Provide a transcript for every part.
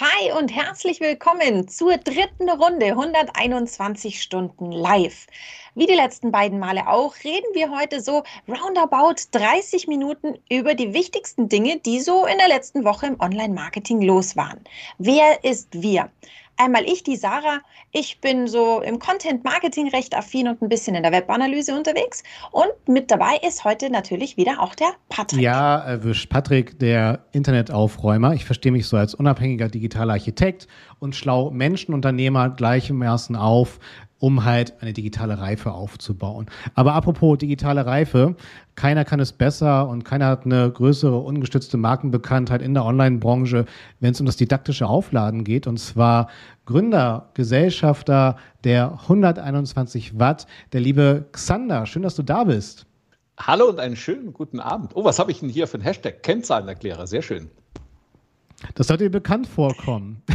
Hi und herzlich willkommen zur dritten Runde 121 Stunden live. Wie die letzten beiden Male auch, reden wir heute so roundabout 30 Minuten über die wichtigsten Dinge, die so in der letzten Woche im Online-Marketing los waren. Wer ist wir? Einmal ich, die Sarah. Ich bin so im Content-Marketing recht affin und ein bisschen in der Webanalyse unterwegs. Und mit dabei ist heute natürlich wieder auch der Patrick. Ja, erwischt. Patrick, der Internetaufräumer. Ich verstehe mich so als unabhängiger digitaler Architekt und schlau Menschenunternehmer gleichermaßen auf, um halt eine digitale Reife aufzubauen. Aber apropos digitale Reife, keiner kann es besser und keiner hat eine größere ungestützte Markenbekanntheit in der Online-Branche, wenn es um das didaktische Aufladen geht. Und zwar Gründer, Gesellschafter der 121 Watt, der liebe Xander. Schön, dass du da bist. Hallo und einen schönen guten Abend. Oh, was habe ich denn hier für ein Hashtag? Kennzahlenerklärer. Sehr schön. Das sollte dir bekannt vorkommen.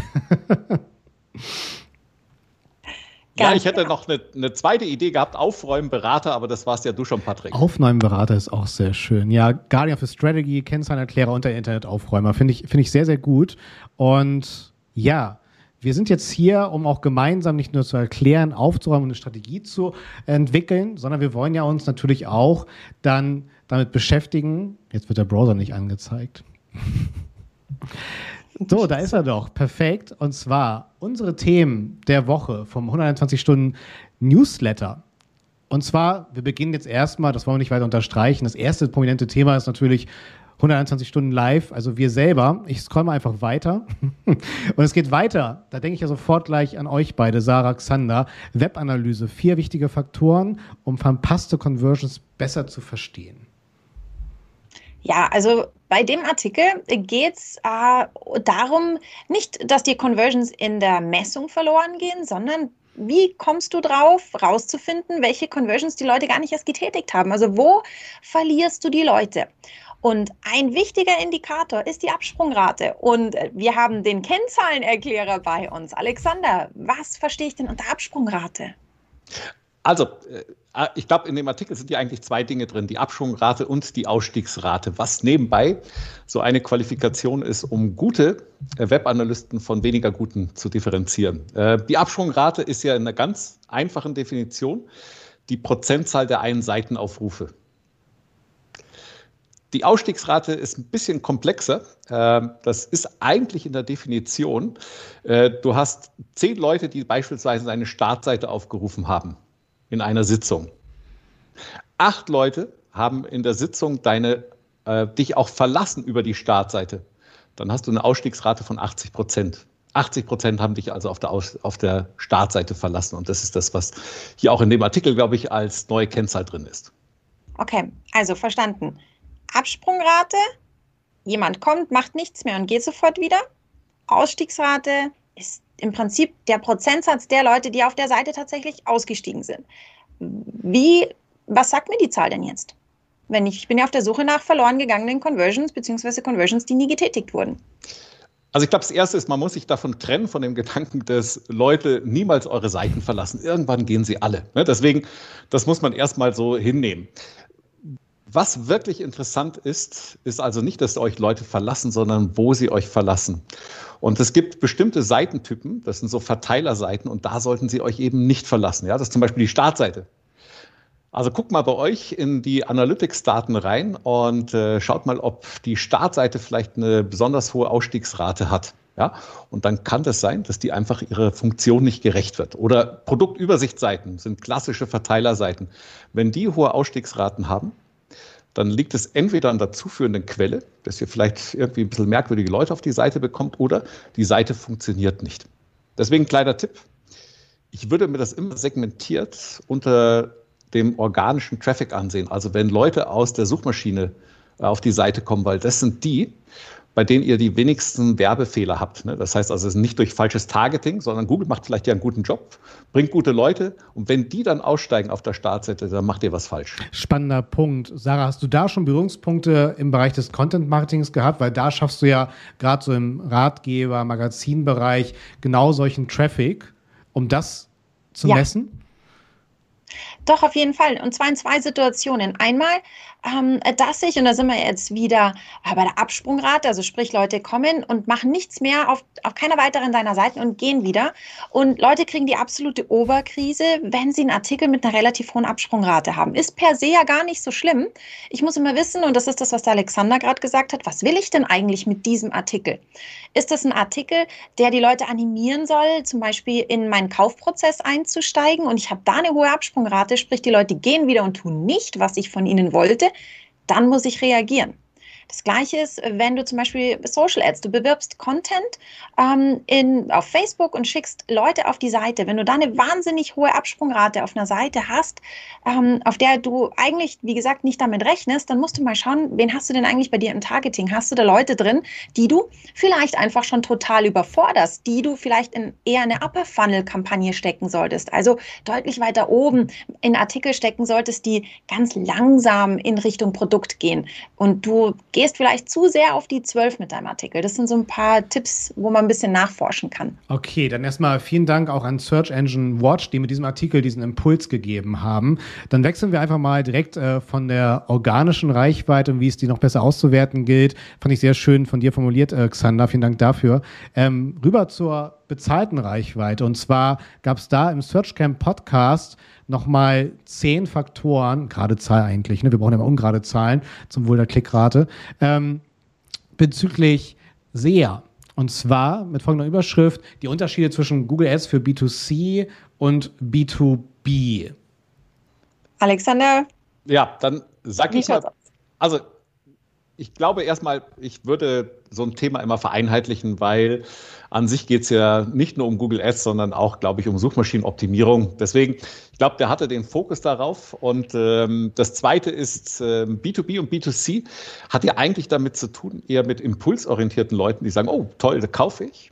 ja, ich hätte noch eine, eine, zweite Idee gehabt, Aufräumberater, aber das warst ja du schon, Patrick. Aufräumberater ist auch sehr schön. Ja, Guardian of the Strategy, Kennzahlenerklärer und der Internetaufräumer. Finde ich, finde ich sehr, sehr gut. Und ja, wir sind jetzt hier, um auch gemeinsam nicht nur zu erklären, aufzuräumen und eine Strategie zu entwickeln, sondern wir wollen ja uns natürlich auch dann damit beschäftigen. Jetzt wird der Browser nicht angezeigt. So, da ist er doch. Perfekt. Und zwar unsere Themen der Woche vom 120 Stunden Newsletter. Und zwar, wir beginnen jetzt erstmal, das wollen wir nicht weiter unterstreichen. Das erste prominente Thema ist natürlich 121 Stunden live, also wir selber. Ich scroll mal einfach weiter. Und es geht weiter. Da denke ich ja sofort gleich an euch beide, Sarah, Xander. Webanalyse, vier wichtige Faktoren, um verpasste Conversions besser zu verstehen. Ja, also bei dem Artikel geht es äh, darum, nicht, dass die Conversions in der Messung verloren gehen, sondern wie kommst du drauf, rauszufinden, welche Conversions die Leute gar nicht erst getätigt haben? Also wo verlierst du die Leute? Und ein wichtiger Indikator ist die Absprungrate. Und wir haben den Kennzahlenerklärer bei uns. Alexander, was verstehe ich denn unter Absprungrate? Also, äh, ich glaube, in dem Artikel sind ja eigentlich zwei Dinge drin, die Abschwungrate und die Ausstiegsrate, was nebenbei so eine Qualifikation ist, um gute äh, Webanalysten von weniger guten zu differenzieren. Äh, die Abschwungrate ist ja in einer ganz einfachen Definition die Prozentzahl der einen Seitenaufrufe. Die Ausstiegsrate ist ein bisschen komplexer. Ähm, das ist eigentlich in der Definition, du hast zehn Leute, die beispielsweise eine Startseite aufgerufen haben in einer Sitzung. Acht Leute haben in der Sitzung deine, äh, dich auch verlassen über die Startseite. Dann hast du eine Ausstiegsrate von 80 Prozent. 80 Prozent haben dich also auf der, Aus auf der Startseite verlassen. Und das ist das, was hier auch in dem Artikel, glaube ich, als neue Kennzahl drin ist. Okay, also verstanden. Absprungrate, jemand kommt, macht nichts mehr und geht sofort wieder. Ausstiegsrate ist im Prinzip der Prozentsatz der Leute, die auf der Seite tatsächlich ausgestiegen sind. Wie, was sagt mir die Zahl denn jetzt? Wenn ich, ich bin ja auf der Suche nach verloren gegangenen Conversions bzw. Conversions, die nie getätigt wurden. Also ich glaube, das Erste ist, man muss sich davon trennen, von dem Gedanken, dass Leute niemals eure Seiten verlassen. Irgendwann gehen sie alle. Ne? Deswegen, das muss man erstmal so hinnehmen. Was wirklich interessant ist, ist also nicht, dass euch Leute verlassen, sondern wo sie euch verlassen. Und es gibt bestimmte Seitentypen, das sind so Verteilerseiten, und da sollten Sie euch eben nicht verlassen. Ja, das ist zum Beispiel die Startseite. Also guckt mal bei euch in die Analytics-Daten rein und äh, schaut mal, ob die Startseite vielleicht eine besonders hohe Ausstiegsrate hat. Ja, und dann kann das sein, dass die einfach ihrer Funktion nicht gerecht wird. Oder Produktübersichtsseiten sind klassische Verteilerseiten. Wenn die hohe Ausstiegsraten haben, dann liegt es entweder an der zuführenden Quelle, dass ihr vielleicht irgendwie ein bisschen merkwürdige Leute auf die Seite bekommt, oder die Seite funktioniert nicht. Deswegen kleiner Tipp. Ich würde mir das immer segmentiert unter dem organischen Traffic ansehen. Also wenn Leute aus der Suchmaschine äh, auf die Seite kommen, weil das sind die, bei denen ihr die wenigsten Werbefehler habt. Ne? Das heißt also, es ist nicht durch falsches Targeting, sondern Google macht vielleicht ja einen guten Job, bringt gute Leute und wenn die dann aussteigen auf der Startseite, dann macht ihr was falsch. Spannender Punkt. Sarah, hast du da schon Berührungspunkte im Bereich des Content-Marketings gehabt? Weil da schaffst du ja gerade so im Ratgeber, Magazinbereich genau solchen Traffic, um das zu ja. messen? Doch, auf jeden Fall. Und zwar in zwei Situationen. Einmal, ähm, dass ich, und da sind wir jetzt wieder äh, bei der Absprungrate, also sprich, Leute kommen und machen nichts mehr auf, auf keiner weiteren deiner Seiten und gehen wieder. Und Leute kriegen die absolute Oberkrise, wenn sie einen Artikel mit einer relativ hohen Absprungrate haben. Ist per se ja gar nicht so schlimm. Ich muss immer wissen, und das ist das, was der Alexander gerade gesagt hat, was will ich denn eigentlich mit diesem Artikel? Ist das ein Artikel, der die Leute animieren soll, zum Beispiel in meinen Kaufprozess einzusteigen und ich habe da eine hohe Absprungrate, sprich, die Leute gehen wieder und tun nicht, was ich von ihnen wollte, dann muss ich reagieren. Das gleiche ist, wenn du zum Beispiel Social Ads, du bewirbst Content ähm, in, auf Facebook und schickst Leute auf die Seite. Wenn du da eine wahnsinnig hohe Absprungrate auf einer Seite hast, ähm, auf der du eigentlich, wie gesagt, nicht damit rechnest, dann musst du mal schauen, wen hast du denn eigentlich bei dir im Targeting? Hast du da Leute drin, die du vielleicht einfach schon total überforderst, die du vielleicht in eher eine Upper Funnel Kampagne stecken solltest, also deutlich weiter oben in Artikel stecken solltest, die ganz langsam in Richtung Produkt gehen und du gehst vielleicht zu sehr auf die 12 mit deinem Artikel. Das sind so ein paar Tipps, wo man ein bisschen nachforschen kann. Okay, dann erstmal vielen Dank auch an Search Engine Watch, die mit diesem Artikel diesen Impuls gegeben haben. Dann wechseln wir einfach mal direkt äh, von der organischen Reichweite und wie es die noch besser auszuwerten gilt. Fand ich sehr schön von dir formuliert, äh, Xander. Vielen Dank dafür. Ähm, rüber zur bezahlten Reichweite. Und zwar gab es da im SearchCamp Podcast nochmal zehn Faktoren, gerade Zahl eigentlich, ne? wir brauchen ja immer ungerade Zahlen zum Wohl der Klickrate, ähm, bezüglich SEA. Und zwar mit folgender Überschrift: Die Unterschiede zwischen Google Ads für B2C und B2B. Alexander? Ja, dann sag ich mal. Also, ich glaube erstmal, ich würde so ein Thema immer vereinheitlichen, weil an sich geht es ja nicht nur um Google Ads, sondern auch, glaube ich, um Suchmaschinenoptimierung. Deswegen, ich glaube, der hatte den Fokus darauf. Und ähm, das Zweite ist, äh, B2B und B2C hat ja eigentlich damit zu tun, eher mit impulsorientierten Leuten, die sagen, oh, toll, das kaufe ich.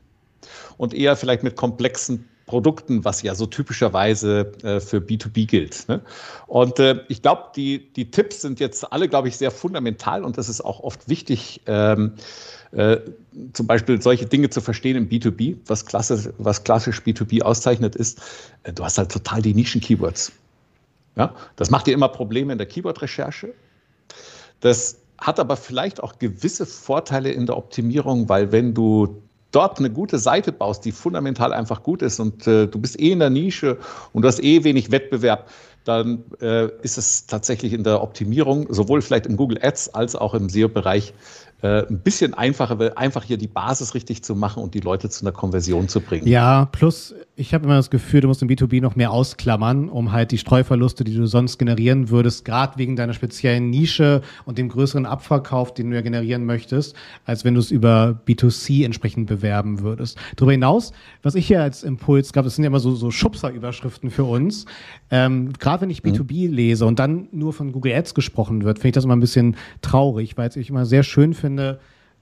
Und eher vielleicht mit komplexen Produkten, was ja so typischerweise äh, für B2B gilt. Ne? Und äh, ich glaube, die, die Tipps sind jetzt alle, glaube ich, sehr fundamental und das ist auch oft wichtig, ähm, äh, zum Beispiel solche Dinge zu verstehen im B2B, was, klassisch, was klassisch B2B auszeichnet ist, äh, du hast halt total die Nischen-Keywords. Ja? Das macht dir immer Probleme in der Keyword-Recherche. Das hat aber vielleicht auch gewisse Vorteile in der Optimierung, weil wenn du dort eine gute Seite baust, die fundamental einfach gut ist und äh, du bist eh in der Nische und du hast eh wenig Wettbewerb, dann äh, ist es tatsächlich in der Optimierung, sowohl vielleicht im Google Ads als auch im SEO-Bereich, äh, ein bisschen einfacher, einfach hier die Basis richtig zu machen und die Leute zu einer Konversion zu bringen. Ja, plus ich habe immer das Gefühl, du musst im B2B noch mehr ausklammern, um halt die Streuverluste, die du sonst generieren würdest, gerade wegen deiner speziellen Nische und dem größeren Abverkauf, den du ja generieren möchtest, als wenn du es über B2C entsprechend bewerben würdest. Darüber hinaus, was ich hier als Impuls gab, das sind ja immer so, so Schubser-Überschriften für uns. Ähm, gerade wenn ich B2B mhm. lese und dann nur von Google Ads gesprochen wird, finde ich das immer ein bisschen traurig, weil ich immer sehr schön finde,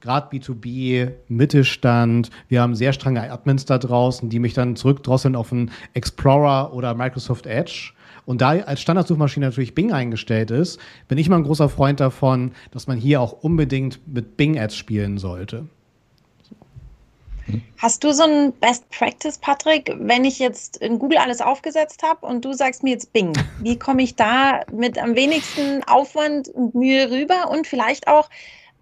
gerade B2B, Mittelstand. Wir haben sehr strenge Admins da draußen, die mich dann zurückdrosseln auf einen Explorer oder Microsoft Edge. Und da als Standardsuchmaschine natürlich Bing eingestellt ist, bin ich mal ein großer Freund davon, dass man hier auch unbedingt mit Bing-Ads spielen sollte. Hast du so ein Best Practice, Patrick, wenn ich jetzt in Google alles aufgesetzt habe und du sagst mir jetzt Bing? Wie komme ich da mit am wenigsten Aufwand und Mühe rüber und vielleicht auch,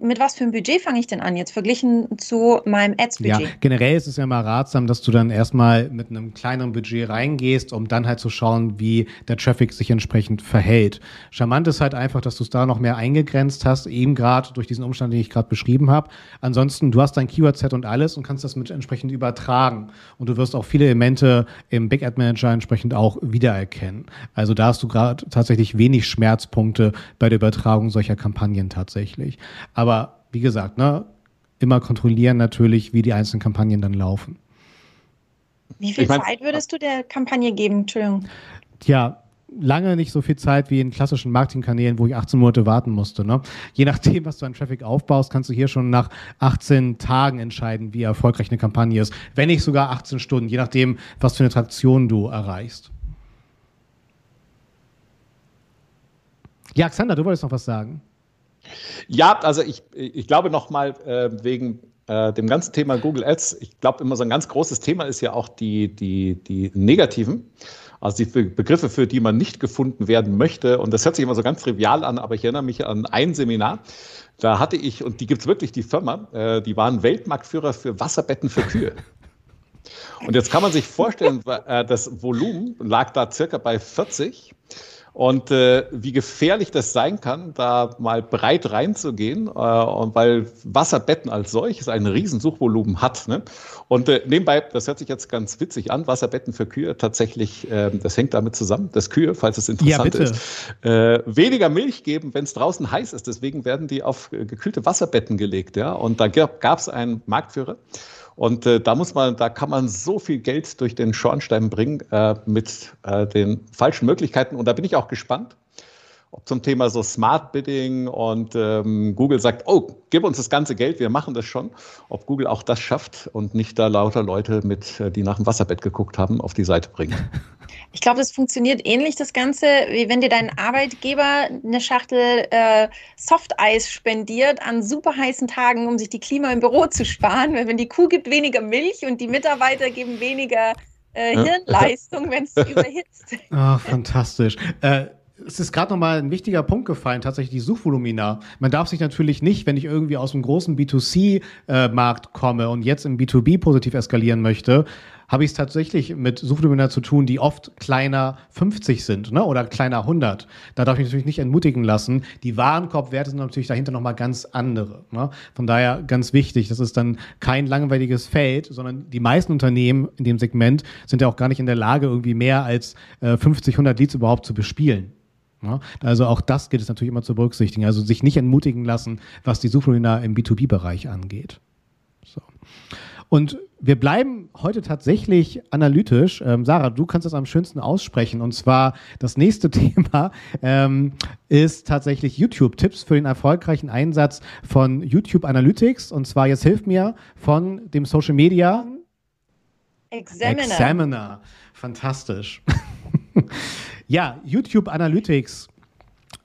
mit was für einem Budget fange ich denn an jetzt verglichen zu meinem Ads-Budget? Ja, generell ist es ja immer ratsam, dass du dann erstmal mit einem kleineren Budget reingehst, um dann halt zu schauen, wie der Traffic sich entsprechend verhält. Charmant ist halt einfach, dass du es da noch mehr eingegrenzt hast, eben gerade durch diesen Umstand, den ich gerade beschrieben habe. Ansonsten, du hast dein Keyword-Set und alles und kannst das mit entsprechend übertragen. Und du wirst auch viele Elemente im Big Ad Manager entsprechend auch wiedererkennen. Also da hast du gerade tatsächlich wenig Schmerzpunkte bei der Übertragung solcher Kampagnen tatsächlich. Aber aber wie gesagt, ne, immer kontrollieren natürlich, wie die einzelnen Kampagnen dann laufen. Wie viel ich mein, Zeit würdest du der Kampagne geben? Entschuldigung. Ja, lange nicht so viel Zeit wie in klassischen Marketingkanälen, wo ich 18 Monate warten musste. Ne? Je nachdem, was du an Traffic aufbaust, kannst du hier schon nach 18 Tagen entscheiden, wie erfolgreich eine Kampagne ist. Wenn nicht sogar 18 Stunden, je nachdem, was für eine Traktion du erreichst. Ja, Xander, du wolltest noch was sagen. Ja, also ich, ich glaube nochmal äh, wegen äh, dem ganzen Thema Google Ads, ich glaube immer so ein ganz großes Thema ist ja auch die, die, die negativen, also die Begriffe, für die man nicht gefunden werden möchte. Und das hört sich immer so ganz trivial an, aber ich erinnere mich an ein Seminar, da hatte ich, und die gibt es wirklich, die Firma, äh, die waren Weltmarktführer für Wasserbetten für Kühe. Und jetzt kann man sich vorstellen, äh, das Volumen lag da circa bei 40 und äh, wie gefährlich das sein kann, da mal breit reinzugehen, äh, und weil Wasserbetten als solches ein Riesensuchvolumen hat. Ne? Und äh, nebenbei, das hört sich jetzt ganz witzig an, Wasserbetten für Kühe tatsächlich, äh, das hängt damit zusammen, dass Kühe, falls es interessant ja, ist, äh, weniger Milch geben, wenn es draußen heiß ist. Deswegen werden die auf gekühlte Wasserbetten gelegt. Ja? Und da gab es einen Marktführer. Und äh, da muss man, da kann man so viel Geld durch den Schornstein bringen äh, mit äh, den falschen Möglichkeiten. Und da bin ich auch gespannt, zum Thema so Smart Bidding und ähm, Google sagt, oh, gib uns das ganze Geld, wir machen das schon, ob Google auch das schafft und nicht da lauter Leute mit, äh, die nach dem Wasserbett geguckt haben, auf die Seite bringt. Ich glaube, das funktioniert ähnlich, das Ganze, wie wenn dir dein Arbeitgeber eine Schachtel äh, Softeis spendiert an super heißen Tagen, um sich die Klima im Büro zu sparen. Weil wenn die Kuh gibt weniger Milch und die Mitarbeiter geben weniger äh, Hirnleistung, wenn es überhitzt. Ach, fantastisch. Äh, es ist gerade nochmal ein wichtiger Punkt gefallen, tatsächlich die Suchvolumina. Man darf sich natürlich nicht, wenn ich irgendwie aus einem großen B2C-Markt äh, komme und jetzt im B2B positiv eskalieren möchte, habe ich es tatsächlich mit Suchvolumina zu tun, die oft kleiner 50 sind ne? oder kleiner 100. Da darf ich mich natürlich nicht entmutigen lassen. Die Warenkorbwerte sind natürlich dahinter nochmal ganz andere. Ne? Von daher ganz wichtig, das ist dann kein langweiliges Feld, sondern die meisten Unternehmen in dem Segment sind ja auch gar nicht in der Lage, irgendwie mehr als äh, 50, 100 Leads überhaupt zu bespielen. Ja, also auch das gilt es natürlich immer zu berücksichtigen. Also sich nicht entmutigen lassen, was die Suchvolumina im B2B-Bereich angeht. So. Und wir bleiben heute tatsächlich analytisch. Ähm, Sarah, du kannst das am schönsten aussprechen. Und zwar das nächste Thema ähm, ist tatsächlich YouTube-Tipps für den erfolgreichen Einsatz von YouTube Analytics. Und zwar jetzt hilft mir von dem Social Media Examiner. Examiner. Fantastisch. Ja, YouTube Analytics.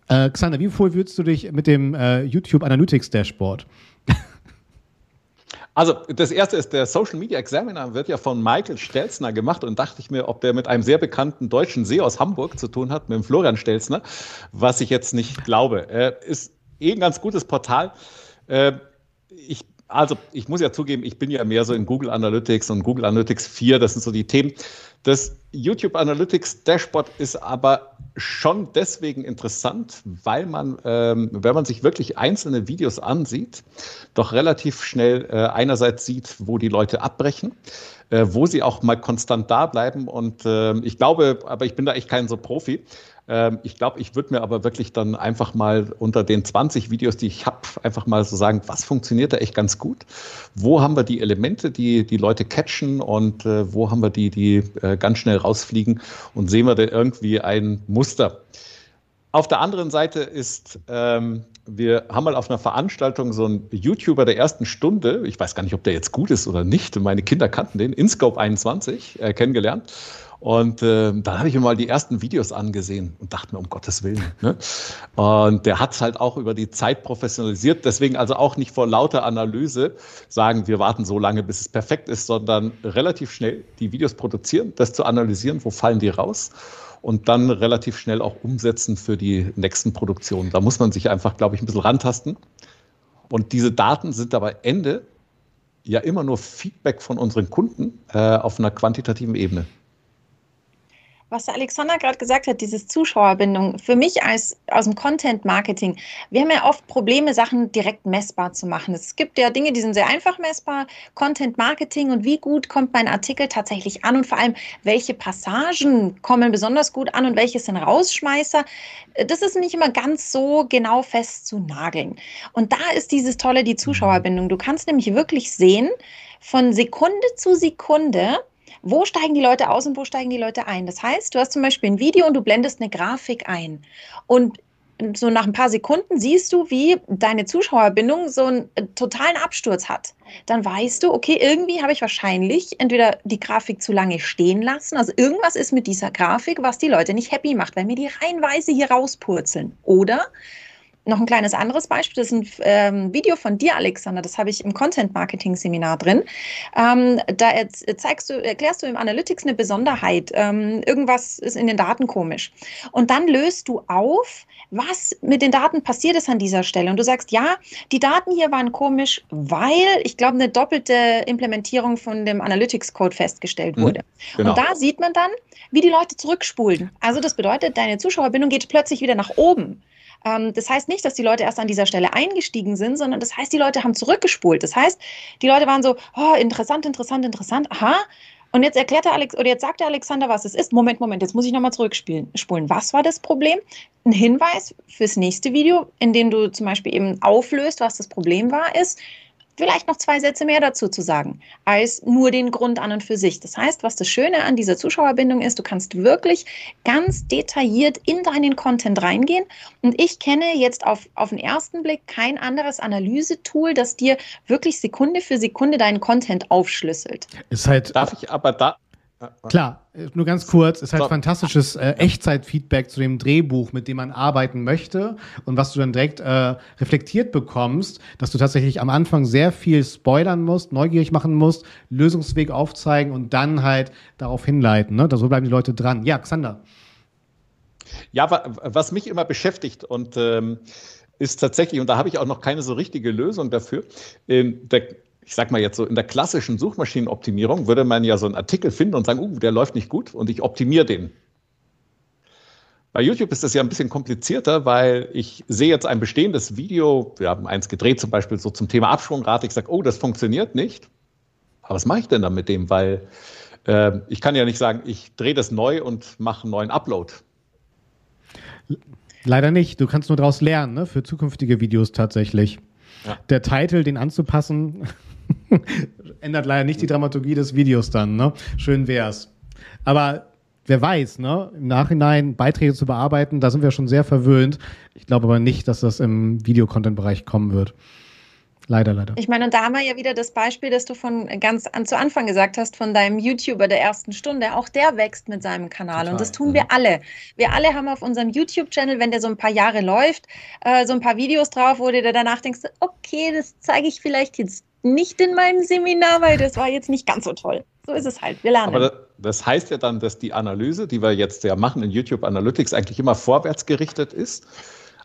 Äh, Xander, wie voll würdest du dich mit dem äh, YouTube Analytics Dashboard? Also das erste ist, der Social Media Examiner wird ja von Michael Stelzner gemacht und dachte ich mir, ob der mit einem sehr bekannten deutschen See aus Hamburg zu tun hat, mit dem Florian Stelzner, was ich jetzt nicht glaube. Äh, ist eh ein ganz gutes Portal. Äh, ich also ich muss ja zugeben, ich bin ja mehr so in Google Analytics und Google Analytics 4, das sind so die Themen. Das YouTube Analytics Dashboard ist aber schon deswegen interessant, weil man, ähm, wenn man sich wirklich einzelne Videos ansieht, doch relativ schnell äh, einerseits sieht, wo die Leute abbrechen, äh, wo sie auch mal konstant da bleiben. Und äh, ich glaube, aber ich bin da echt kein so Profi, ich glaube, ich würde mir aber wirklich dann einfach mal unter den 20 Videos, die ich habe, einfach mal so sagen, was funktioniert da echt ganz gut? Wo haben wir die Elemente, die die Leute catchen und äh, wo haben wir die, die äh, ganz schnell rausfliegen und sehen wir da irgendwie ein Muster? Auf der anderen Seite ist, ähm, wir haben mal auf einer Veranstaltung so einen YouTuber der ersten Stunde, ich weiß gar nicht, ob der jetzt gut ist oder nicht, meine Kinder kannten den, InScope 21, äh, kennengelernt. Und äh, dann habe ich mir mal die ersten Videos angesehen und dachte mir, um Gottes Willen. Ne? Und der hat es halt auch über die Zeit professionalisiert. Deswegen also auch nicht vor lauter Analyse sagen, wir warten so lange, bis es perfekt ist, sondern relativ schnell die Videos produzieren, das zu analysieren, wo fallen die raus und dann relativ schnell auch umsetzen für die nächsten Produktionen. Da muss man sich einfach, glaube ich, ein bisschen rantasten. Und diese Daten sind dabei Ende ja immer nur Feedback von unseren Kunden äh, auf einer quantitativen Ebene was Alexander gerade gesagt hat, dieses Zuschauerbindung, für mich als aus dem Content Marketing, wir haben ja oft Probleme, Sachen direkt messbar zu machen. Es gibt ja Dinge, die sind sehr einfach messbar, Content Marketing und wie gut kommt mein Artikel tatsächlich an und vor allem, welche Passagen kommen besonders gut an und welche sind Rausschmeißer. Das ist nicht immer ganz so genau fest zu nageln. Und da ist dieses tolle, die Zuschauerbindung. Du kannst nämlich wirklich sehen, von Sekunde zu Sekunde, wo steigen die Leute aus und wo steigen die Leute ein. Das heißt, du hast zum Beispiel ein Video und du blendest eine Grafik ein. Und so nach ein paar Sekunden siehst du, wie deine Zuschauerbindung so einen äh, totalen Absturz hat. Dann weißt du, okay, irgendwie habe ich wahrscheinlich entweder die Grafik zu lange stehen lassen, also irgendwas ist mit dieser Grafik, was die Leute nicht happy macht, weil mir die reihenweise hier rauspurzeln. Oder noch ein kleines anderes Beispiel, das ist ein ähm, Video von dir, Alexander, das habe ich im Content Marketing Seminar drin. Ähm, da zeigst du, erklärst du im Analytics eine Besonderheit. Ähm, irgendwas ist in den Daten komisch. Und dann löst du auf, was mit den Daten passiert ist an dieser Stelle. Und du sagst, ja, die Daten hier waren komisch, weil ich glaube, eine doppelte Implementierung von dem Analytics-Code festgestellt mhm, wurde. Mhm, genau. Und da sieht man dann, wie die Leute zurückspulen. Also das bedeutet, deine Zuschauerbindung geht plötzlich wieder nach oben. Ähm, das heißt nicht, dass die Leute erst an dieser Stelle eingestiegen sind, sondern das heißt, die Leute haben zurückgespult. Das heißt, die Leute waren so, oh, interessant, interessant, interessant, aha. Und jetzt erklärt der Alex, oder jetzt sagt der Alexander, was es ist. Moment, Moment, jetzt muss ich nochmal zurückspulen. Was war das Problem? Ein Hinweis fürs nächste Video, in dem du zum Beispiel eben auflöst, was das Problem war, ist, vielleicht noch zwei Sätze mehr dazu zu sagen, als nur den Grund an und für sich. Das heißt, was das Schöne an dieser Zuschauerbindung ist, du kannst wirklich ganz detailliert in deinen Content reingehen. Und ich kenne jetzt auf, auf den ersten Blick kein anderes Analysetool, das dir wirklich Sekunde für Sekunde deinen Content aufschlüsselt. Ist halt, Darf ich aber da, Klar, nur ganz kurz, ist halt so. fantastisches äh, Echtzeitfeedback zu dem Drehbuch, mit dem man arbeiten möchte und was du dann direkt äh, reflektiert bekommst, dass du tatsächlich am Anfang sehr viel spoilern musst, neugierig machen musst, Lösungsweg aufzeigen und dann halt darauf hinleiten. Ne? So bleiben die Leute dran. Ja, Xander. Ja, was mich immer beschäftigt und ähm, ist tatsächlich, und da habe ich auch noch keine so richtige Lösung dafür, ähm, der ich sag mal jetzt so, in der klassischen Suchmaschinenoptimierung würde man ja so einen Artikel finden und sagen, uh, der läuft nicht gut und ich optimiere den. Bei YouTube ist das ja ein bisschen komplizierter, weil ich sehe jetzt ein bestehendes Video, wir haben eins gedreht zum Beispiel so zum Thema Absprungrate, ich sage, oh, das funktioniert nicht. Aber was mache ich denn dann mit dem? Weil äh, ich kann ja nicht sagen, ich drehe das neu und mache einen neuen Upload. Leider nicht. Du kannst nur daraus lernen, ne? für zukünftige Videos tatsächlich. Ja. Der Titel, den anzupassen, Ändert leider nicht die Dramaturgie des Videos dann, ne? Schön wär's. Aber wer weiß, ne? Im Nachhinein Beiträge zu bearbeiten, da sind wir schon sehr verwöhnt. Ich glaube aber nicht, dass das im Videocontent-Bereich kommen wird. Leider, leider. Ich meine, und da haben wir ja wieder das Beispiel, das du von ganz an zu Anfang gesagt hast, von deinem YouTuber der ersten Stunde. Auch der wächst mit seinem Kanal. Total. Und das tun wir mhm. alle. Wir alle haben auf unserem YouTube-Channel, wenn der so ein paar Jahre läuft, äh, so ein paar Videos drauf, wo du dir danach denkst, okay, das zeige ich vielleicht jetzt nicht in meinem Seminar, weil das war jetzt nicht ganz so toll. So ist es halt. Wir lernen. Aber das heißt ja dann, dass die Analyse, die wir jetzt ja machen in YouTube Analytics, eigentlich immer vorwärts gerichtet ist,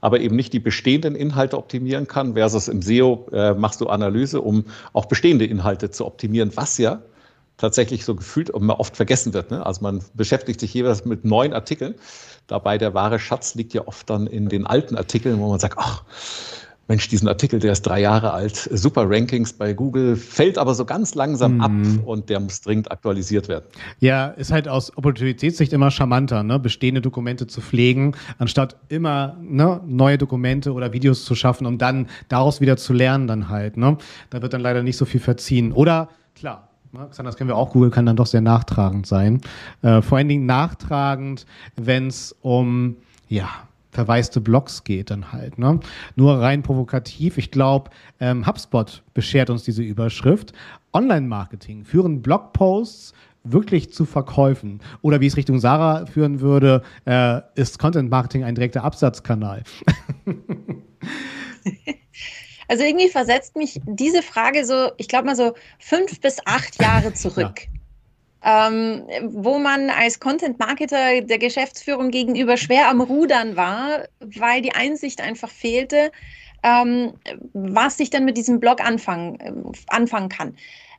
aber eben nicht die bestehenden Inhalte optimieren kann, versus im SEO äh, machst du Analyse, um auch bestehende Inhalte zu optimieren, was ja tatsächlich so gefühlt immer oft vergessen wird. Ne? Also man beschäftigt sich jeweils mit neuen Artikeln. Dabei der wahre Schatz liegt ja oft dann in den alten Artikeln, wo man sagt, ach, Mensch, diesen Artikel, der ist drei Jahre alt, super Rankings bei Google, fällt aber so ganz langsam mhm. ab und der muss dringend aktualisiert werden. Ja, ist halt aus Opportunitätssicht immer charmanter, ne? bestehende Dokumente zu pflegen, anstatt immer ne, neue Dokumente oder Videos zu schaffen, um dann daraus wieder zu lernen dann halt. Ne? Da wird dann leider nicht so viel verziehen. Oder, klar, ne, das kennen wir auch, Google kann dann doch sehr nachtragend sein. Äh, vor allen Dingen nachtragend, wenn es um, ja, verwaiste Blogs geht dann halt. Ne? Nur rein provokativ. Ich glaube, ähm, HubSpot beschert uns diese Überschrift. Online-Marketing führen Blogposts wirklich zu Verkäufen. Oder wie es Richtung Sarah führen würde, äh, ist Content Marketing ein direkter Absatzkanal. Also irgendwie versetzt mich diese Frage so, ich glaube mal so fünf bis acht Jahre zurück. Ja ähm, wo man als Content-Marketer der Geschäftsführung gegenüber schwer am Rudern war, weil die Einsicht einfach fehlte, ähm, was ich dann mit diesem Blog anfangen, äh, anfangen kann.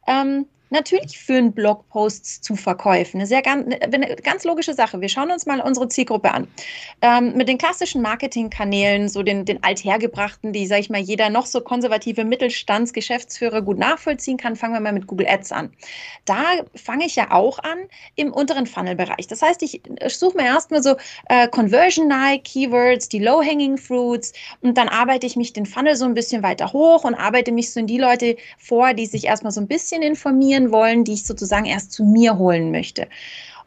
Ähm, Natürlich führen Blogposts zu Verkäufen. Eine sehr ganz, eine ganz logische Sache. Wir schauen uns mal unsere Zielgruppe an. Ähm, mit den klassischen Marketingkanälen, so den, den althergebrachten, die, sage ich mal, jeder noch so konservative Mittelstandsgeschäftsführer gut nachvollziehen kann, fangen wir mal mit Google Ads an. Da fange ich ja auch an im unteren Funnel-Bereich. Das heißt, ich, ich suche mir erstmal so äh, Conversion-Nike Keywords, die Low-Hanging Fruits und dann arbeite ich mich den Funnel so ein bisschen weiter hoch und arbeite mich so in die Leute vor, die sich erstmal so ein bisschen informieren wollen, die ich sozusagen erst zu mir holen möchte.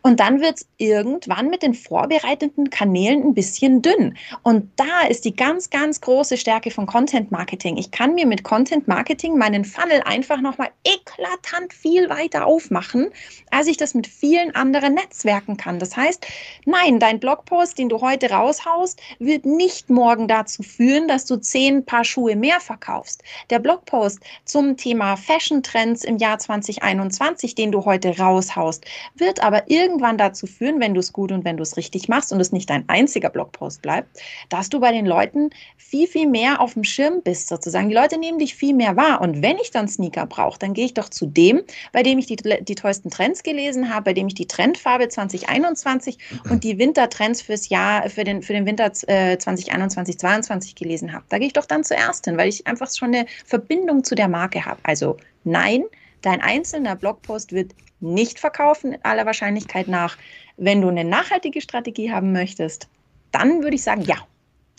Und dann wird es irgendwann mit den vorbereitenden Kanälen ein bisschen dünn. Und da ist die ganz, ganz große Stärke von Content Marketing. Ich kann mir mit Content Marketing meinen Funnel einfach nochmal eklatant viel weiter aufmachen, als ich das mit vielen anderen Netzwerken kann. Das heißt, nein, dein Blogpost, den du heute raushaust, wird nicht morgen dazu führen, dass du zehn Paar Schuhe mehr verkaufst. Der Blogpost zum Thema Fashion Trends im Jahr 2021, den du heute raushaust, wird aber irgendwann irgendwann dazu führen, wenn du es gut und wenn du es richtig machst und es nicht dein einziger Blogpost bleibt, dass du bei den Leuten viel, viel mehr auf dem Schirm bist, sozusagen. Die Leute nehmen dich viel mehr wahr. Und wenn ich dann Sneaker brauche, dann gehe ich doch zu dem, bei dem ich die, die tollsten Trends gelesen habe, bei dem ich die Trendfarbe 2021 und die Wintertrends fürs Jahr, für den, für den Winter äh, 2021, 2022 gelesen habe. Da gehe ich doch dann zuerst hin, weil ich einfach schon eine Verbindung zu der Marke habe. Also nein, dein einzelner Blogpost wird nicht verkaufen, aller Wahrscheinlichkeit nach. Wenn du eine nachhaltige Strategie haben möchtest, dann würde ich sagen, ja.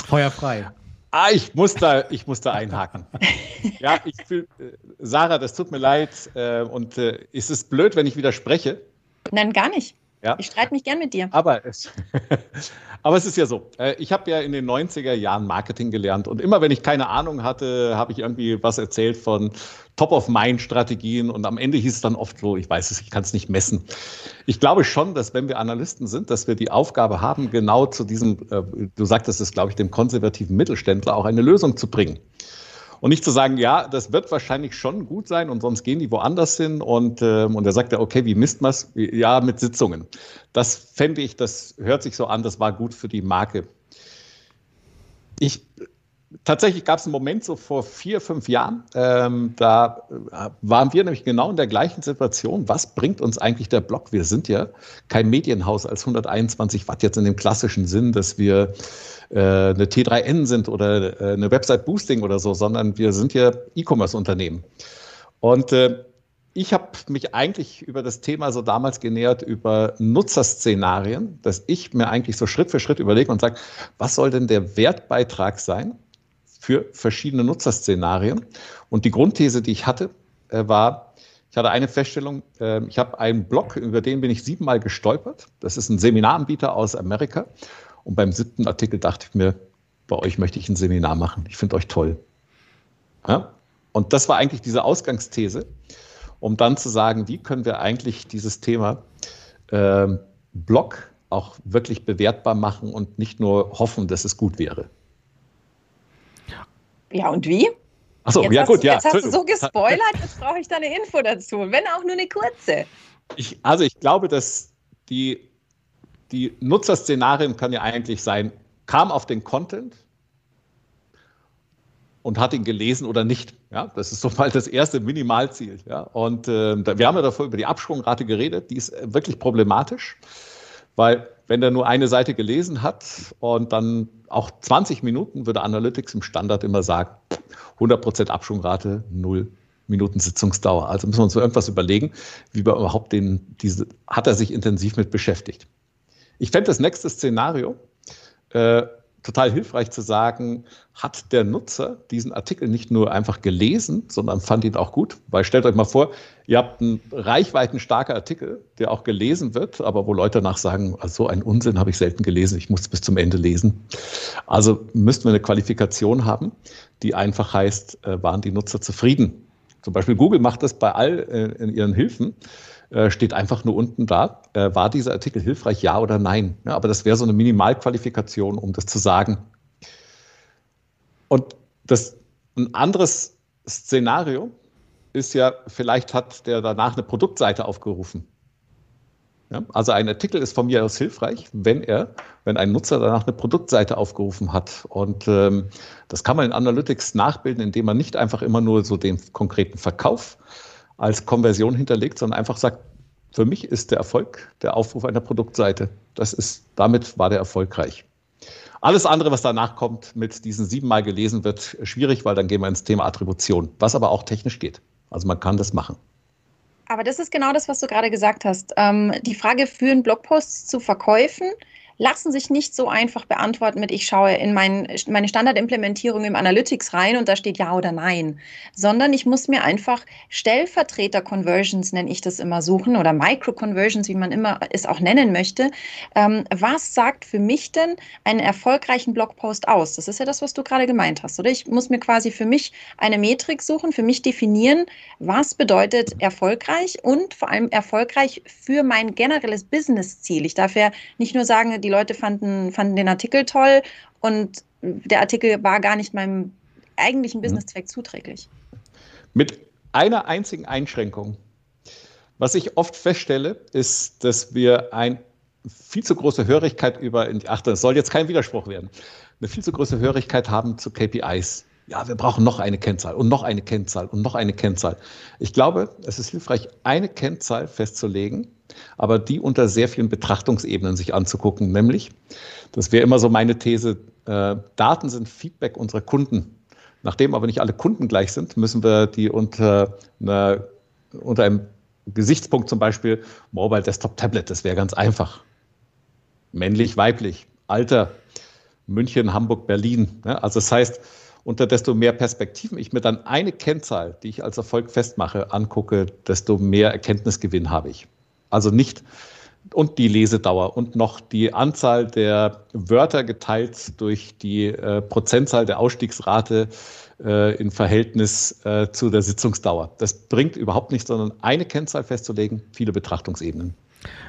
Feuer frei. Ah, ich muss da, ich muss da einhaken. ja, ich fühle, äh, Sarah, das tut mir leid. Äh, und äh, ist es blöd, wenn ich widerspreche? Nein, gar nicht. Ja? Ich streite mich gern mit dir. Aber es, aber es ist ja so. Äh, ich habe ja in den 90er Jahren Marketing gelernt und immer wenn ich keine Ahnung hatte, habe ich irgendwie was erzählt von Top-of-Mind-Strategien und am Ende hieß es dann oft so, ich weiß es, ich kann es nicht messen. Ich glaube schon, dass wenn wir Analysten sind, dass wir die Aufgabe haben, genau zu diesem, äh, du sagtest es, glaube ich, dem konservativen Mittelständler auch eine Lösung zu bringen. Und nicht zu sagen, ja, das wird wahrscheinlich schon gut sein und sonst gehen die woanders hin. Und, ähm, und er sagt ja, okay, wie misst man es? Ja, mit Sitzungen. Das fände ich, das hört sich so an, das war gut für die Marke. Ich, tatsächlich gab es einen Moment so vor vier, fünf Jahren, ähm, da äh, waren wir nämlich genau in der gleichen Situation. Was bringt uns eigentlich der Blog? Wir sind ja kein Medienhaus als 121 Watt jetzt in dem klassischen Sinn, dass wir äh, eine T3N sind oder äh, eine Website Boosting oder so, sondern wir sind ja E-Commerce-Unternehmen. Und äh, ich habe mich eigentlich über das Thema so damals genähert über Nutzerszenarien, dass ich mir eigentlich so Schritt für Schritt überlege und sage, was soll denn der Wertbeitrag sein für verschiedene Nutzerszenarien? Und die Grundthese, die ich hatte, äh, war, ich hatte eine Feststellung, äh, ich habe einen Blog, über den bin ich siebenmal gestolpert. Das ist ein Seminaranbieter aus Amerika. Und beim siebten Artikel dachte ich mir, bei euch möchte ich ein Seminar machen. Ich finde euch toll. Ja? Und das war eigentlich diese Ausgangsthese, um dann zu sagen, wie können wir eigentlich dieses Thema äh, Blog auch wirklich bewertbar machen und nicht nur hoffen, dass es gut wäre. Ja, und wie? Achso, ja gut, ja. Jetzt hast du so gespoilert, jetzt brauche ich da eine Info dazu, wenn auch nur eine kurze. Ich, also ich glaube, dass die die Nutzerszenarien kann ja eigentlich sein, kam auf den Content und hat ihn gelesen oder nicht. Ja, das ist so mal das erste Minimalziel. Ja, und äh, wir haben ja davor über die Absprungrate geredet, die ist äh, wirklich problematisch, weil wenn der nur eine Seite gelesen hat und dann auch 20 Minuten, würde Analytics im Standard immer sagen, 100% Absprungrate, null Minuten Sitzungsdauer. Also müssen wir uns so irgendwas überlegen, wie wir überhaupt den, diese, hat er sich intensiv mit beschäftigt. Ich fände das nächste Szenario äh, total hilfreich zu sagen, hat der Nutzer diesen Artikel nicht nur einfach gelesen, sondern fand ihn auch gut? Weil stellt euch mal vor, ihr habt einen reichweitenstarker Artikel, der auch gelesen wird, aber wo Leute danach sagen, also so einen Unsinn habe ich selten gelesen, ich muss bis zum Ende lesen. Also müssten wir eine Qualifikation haben, die einfach heißt, äh, waren die Nutzer zufrieden? Zum Beispiel Google macht das bei all äh, ihren Hilfen äh, steht einfach nur unten da, äh, war dieser Artikel hilfreich, ja oder nein. Ja, aber das wäre so eine Minimalqualifikation, um das zu sagen. Und das ein anderes Szenario ist ja, vielleicht hat der danach eine Produktseite aufgerufen. Ja, also ein Artikel ist von mir aus hilfreich, wenn er, wenn ein Nutzer danach eine Produktseite aufgerufen hat. Und ähm, das kann man in Analytics nachbilden, indem man nicht einfach immer nur so den konkreten Verkauf als Konversion hinterlegt, sondern einfach sagt, für mich ist der Erfolg der Aufruf einer Produktseite. Das ist, damit war der erfolgreich. Alles andere, was danach kommt, mit diesen siebenmal gelesen wird, schwierig, weil dann gehen wir ins Thema Attribution, was aber auch technisch geht. Also man kann das machen. Aber das ist genau das, was du gerade gesagt hast. Ähm, die Frage, führen Blogposts zu Verkäufen? Lassen sich nicht so einfach beantworten mit, ich schaue in mein, meine Standardimplementierung im Analytics rein und da steht ja oder nein, sondern ich muss mir einfach Stellvertreter-Conversions, nenne ich das immer, suchen oder Micro-Conversions, wie man immer es auch nennen möchte. Ähm, was sagt für mich denn einen erfolgreichen Blogpost aus? Das ist ja das, was du gerade gemeint hast, oder? Ich muss mir quasi für mich eine Metrik suchen, für mich definieren, was bedeutet erfolgreich und vor allem erfolgreich für mein generelles Business-Ziel. Ich darf ja nicht nur sagen, die Leute fanden, fanden den Artikel toll und der Artikel war gar nicht meinem eigentlichen mhm. Businesszweck zuträglich. Mit einer einzigen Einschränkung. Was ich oft feststelle, ist, dass wir eine viel zu große Hörigkeit über, ach, das soll jetzt kein Widerspruch werden, eine viel zu große Hörigkeit haben zu KPIs ja, wir brauchen noch eine Kennzahl und noch eine Kennzahl und noch eine Kennzahl. Ich glaube, es ist hilfreich, eine Kennzahl festzulegen, aber die unter sehr vielen Betrachtungsebenen sich anzugucken. Nämlich, das wäre immer so meine These, äh, Daten sind Feedback unserer Kunden. Nachdem aber nicht alle Kunden gleich sind, müssen wir die unter, einer, unter einem Gesichtspunkt zum Beispiel Mobile Desktop Tablet, das wäre ganz einfach. Männlich, weiblich, Alter, München, Hamburg, Berlin. Also das heißt, unter desto mehr Perspektiven ich mir dann eine Kennzahl, die ich als Erfolg festmache, angucke, desto mehr Erkenntnisgewinn habe ich. Also nicht und die Lesedauer und noch die Anzahl der Wörter geteilt durch die äh, Prozentzahl der Ausstiegsrate äh, in Verhältnis äh, zu der Sitzungsdauer. Das bringt überhaupt nichts, sondern eine Kennzahl festzulegen, viele Betrachtungsebenen.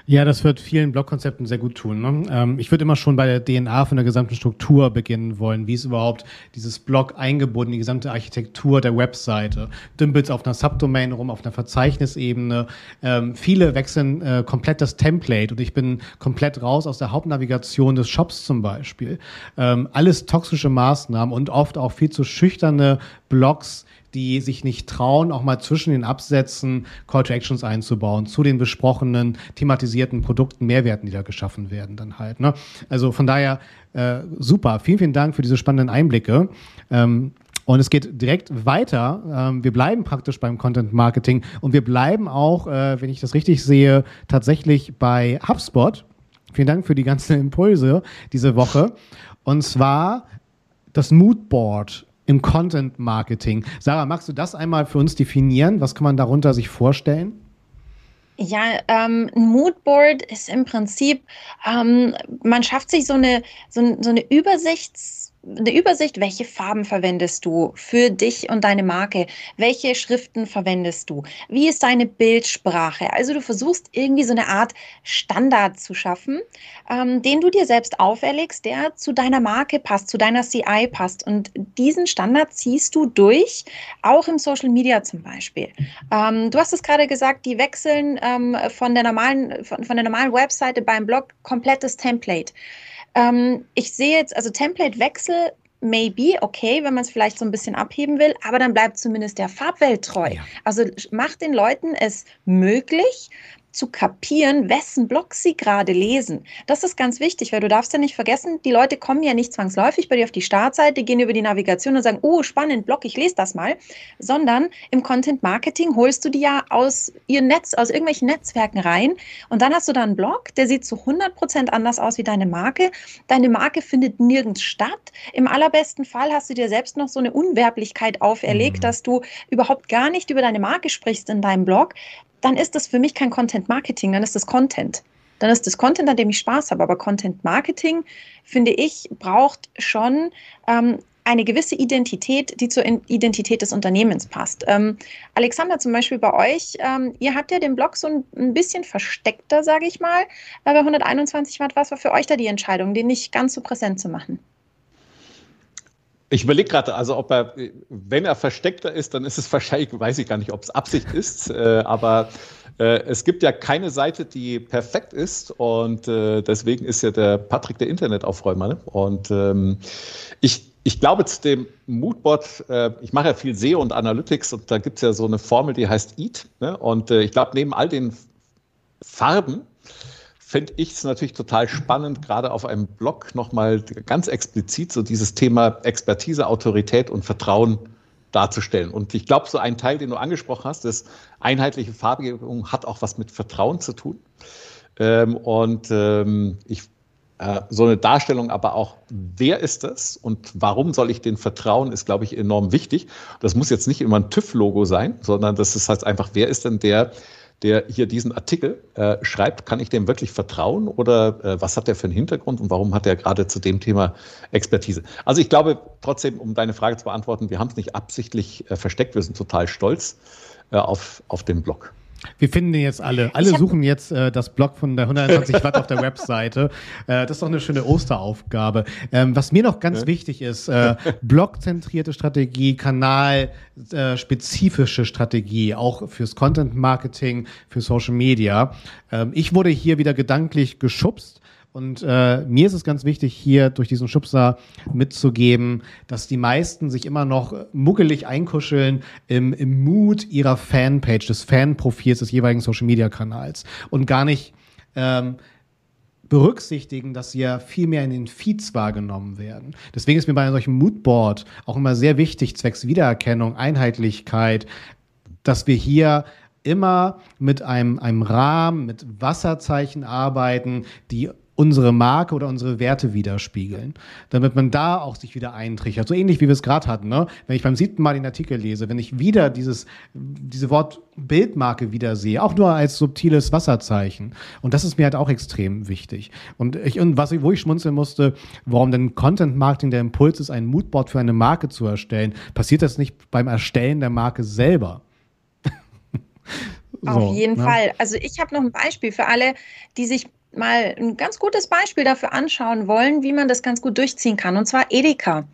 Ja, das wird vielen Blogkonzepten sehr gut tun. Ne? Ähm, ich würde immer schon bei der DNA von der gesamten Struktur beginnen wollen. Wie ist überhaupt dieses Blog eingebunden, die gesamte Architektur der Webseite? Dümpelt auf einer Subdomain rum, auf einer Verzeichnisebene. Ähm, viele wechseln äh, komplett das Template und ich bin komplett raus aus der Hauptnavigation des Shops zum Beispiel. Ähm, alles toxische Maßnahmen und oft auch viel zu schüchterne Blogs, die sich nicht trauen, auch mal zwischen den Absätzen Call to Actions einzubauen, zu den besprochenen, thematisierten Produkten, Mehrwerten, die da geschaffen werden, dann halt. Ne? Also von daher äh, super. Vielen, vielen Dank für diese spannenden Einblicke. Ähm, und es geht direkt weiter. Ähm, wir bleiben praktisch beim Content Marketing und wir bleiben auch, äh, wenn ich das richtig sehe, tatsächlich bei HubSpot. Vielen Dank für die ganzen Impulse diese Woche. Und zwar das Moodboard im Content Marketing. Sarah, magst du das einmal für uns definieren? Was kann man darunter sich vorstellen? Ja, ähm, ein Moodboard ist im Prinzip, ähm, man schafft sich so eine, so, so eine Übersichts- eine Übersicht, welche Farben verwendest du für dich und deine Marke? Welche Schriften verwendest du? Wie ist deine Bildsprache? Also du versuchst irgendwie so eine Art Standard zu schaffen, ähm, den du dir selbst auferlegst, der zu deiner Marke passt, zu deiner CI passt. Und diesen Standard ziehst du durch, auch im Social Media zum Beispiel. Ähm, du hast es gerade gesagt, die wechseln ähm, von, der normalen, von, von der normalen Webseite beim Blog komplettes Template. Ähm, ich sehe jetzt, also Template-Wechsel maybe, okay, wenn man es vielleicht so ein bisschen abheben will, aber dann bleibt zumindest der Farbwelt treu. Ja. Also macht den Leuten es möglich, zu kapieren, wessen Blog sie gerade lesen. Das ist ganz wichtig, weil du darfst ja nicht vergessen, die Leute kommen ja nicht zwangsläufig bei dir auf die Startseite, gehen über die Navigation und sagen, oh, spannend, Blog, ich lese das mal, sondern im Content Marketing holst du die ja aus ihrem Netz, aus irgendwelchen Netzwerken rein und dann hast du da einen Blog, der sieht zu 100 Prozent anders aus wie deine Marke. Deine Marke findet nirgends statt. Im allerbesten Fall hast du dir selbst noch so eine Unwerblichkeit auferlegt, mhm. dass du überhaupt gar nicht über deine Marke sprichst in deinem Blog, dann ist das für mich kein Content Marketing, dann ist das Content. Dann ist das Content, an dem ich Spaß habe. Aber Content Marketing, finde ich, braucht schon ähm, eine gewisse Identität, die zur Identität des Unternehmens passt. Ähm, Alexander, zum Beispiel bei euch, ähm, ihr habt ja den Blog so ein, ein bisschen versteckter, sage ich mal, bei 121 Watt. Was war für euch da die Entscheidung, den nicht ganz so präsent zu machen? Ich überlege gerade, also ob er, wenn er versteckter ist, dann ist es wahrscheinlich, weiß ich gar nicht, ob es Absicht ist, äh, aber äh, es gibt ja keine Seite, die perfekt ist und äh, deswegen ist ja der Patrick der Internetaufräumer. Ne? Und ähm, ich, ich glaube zu dem Moodbot, äh, ich mache ja viel SEO und Analytics und da gibt es ja so eine Formel, die heißt EAT. Ne? Und äh, ich glaube, neben all den Farben fände ich es natürlich total spannend, gerade auf einem Blog nochmal ganz explizit so dieses Thema Expertise, Autorität und Vertrauen darzustellen. Und ich glaube, so ein Teil, den du angesprochen hast, das einheitliche Farbgebung hat auch was mit Vertrauen zu tun. Ähm, und ähm, ich äh, so eine Darstellung, aber auch, wer ist das und warum soll ich den vertrauen, ist, glaube ich, enorm wichtig. Das muss jetzt nicht immer ein TÜV-Logo sein, sondern das ist halt einfach, wer ist denn der, der hier diesen Artikel äh, schreibt, kann ich dem wirklich vertrauen oder äh, was hat der für einen Hintergrund und warum hat er gerade zu dem Thema Expertise? Also ich glaube trotzdem, um deine Frage zu beantworten, wir haben es nicht absichtlich äh, versteckt, wir sind total stolz äh, auf, auf den Blog. Wir finden den jetzt alle. Alle suchen jetzt äh, das Blog von der 120 Watt auf der Webseite. Äh, das ist doch eine schöne Osteraufgabe. Ähm, was mir noch ganz ja. wichtig ist, äh, blogzentrierte Strategie, kanalspezifische äh, Strategie, auch fürs Content Marketing, für Social Media. Ähm, ich wurde hier wieder gedanklich geschubst und äh, mir ist es ganz wichtig, hier durch diesen Schubser mitzugeben, dass die meisten sich immer noch muckelig einkuscheln im, im Mut ihrer Fanpage, des Fanprofils des jeweiligen Social-Media-Kanals und gar nicht ähm, berücksichtigen, dass sie ja viel mehr in den Feeds wahrgenommen werden. Deswegen ist mir bei einem solchen Moodboard auch immer sehr wichtig, zwecks Wiedererkennung, Einheitlichkeit, dass wir hier immer mit einem, einem Rahmen, mit Wasserzeichen arbeiten, die unsere Marke oder unsere Werte widerspiegeln, damit man da auch sich wieder eintrichert. So ähnlich wie wir es gerade hatten. Ne? Wenn ich beim siebten Mal den Artikel lese, wenn ich wieder dieses diese Wort Bildmarke wieder sehe, auch nur als subtiles Wasserzeichen. Und das ist mir halt auch extrem wichtig. Und ich und was wo ich schmunzeln musste, warum denn Content Marketing der Impuls ist, ein Moodboard für eine Marke zu erstellen, passiert das nicht beim Erstellen der Marke selber? So, Auf jeden ne? Fall. Also ich habe noch ein Beispiel für alle, die sich mal ein ganz gutes Beispiel dafür anschauen wollen, wie man das ganz gut durchziehen kann, und zwar Edeka.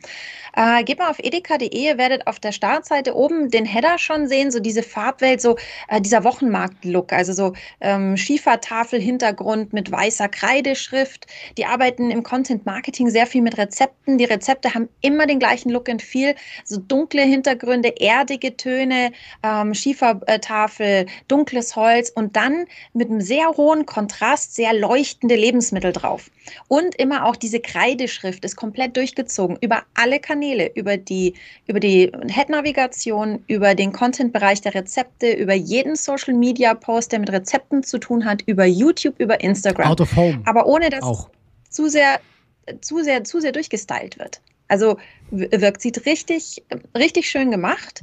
Äh, geht mal auf edeka.de, ihr werdet auf der Startseite oben den Header schon sehen, so diese Farbwelt, so äh, dieser Wochenmarkt-Look, also so ähm, Schiefertafel-Hintergrund mit weißer Kreideschrift. Die arbeiten im Content-Marketing sehr viel mit Rezepten. Die Rezepte haben immer den gleichen Look and Feel, so dunkle Hintergründe, erdige Töne, ähm, Schiefertafel, dunkles Holz und dann mit einem sehr hohen Kontrast, sehr leuchtende Lebensmittel drauf. Und immer auch diese Kreideschrift ist komplett durchgezogen über alle Kanäle, über die, über die Head-Navigation, über den Content-Bereich der Rezepte, über jeden Social-Media-Post, der mit Rezepten zu tun hat, über YouTube, über Instagram. Out of home. Aber ohne dass auch. zu sehr, zu sehr, zu sehr durchgestylt wird. Also wirkt, sieht richtig, richtig schön gemacht.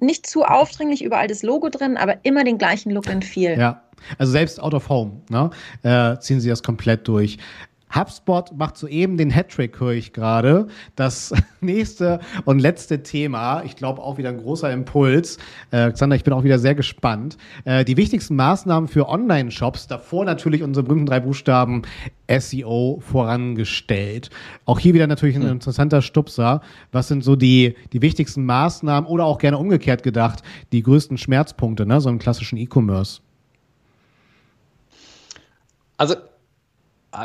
Nicht zu aufdringlich, überall das Logo drin, aber immer den gleichen Look and Feel. Ja, also selbst out of home ne, äh, ziehen sie das komplett durch. HubSpot macht soeben den Hattrick, höre ich gerade. Das nächste und letzte Thema, ich glaube auch wieder ein großer Impuls. Äh, Xander, ich bin auch wieder sehr gespannt. Äh, die wichtigsten Maßnahmen für Online-Shops, davor natürlich unsere berühmten drei Buchstaben SEO vorangestellt. Auch hier wieder natürlich ein hm. interessanter Stupser. Was sind so die, die wichtigsten Maßnahmen oder auch gerne umgekehrt gedacht, die größten Schmerzpunkte, ne, so im klassischen E-Commerce? Also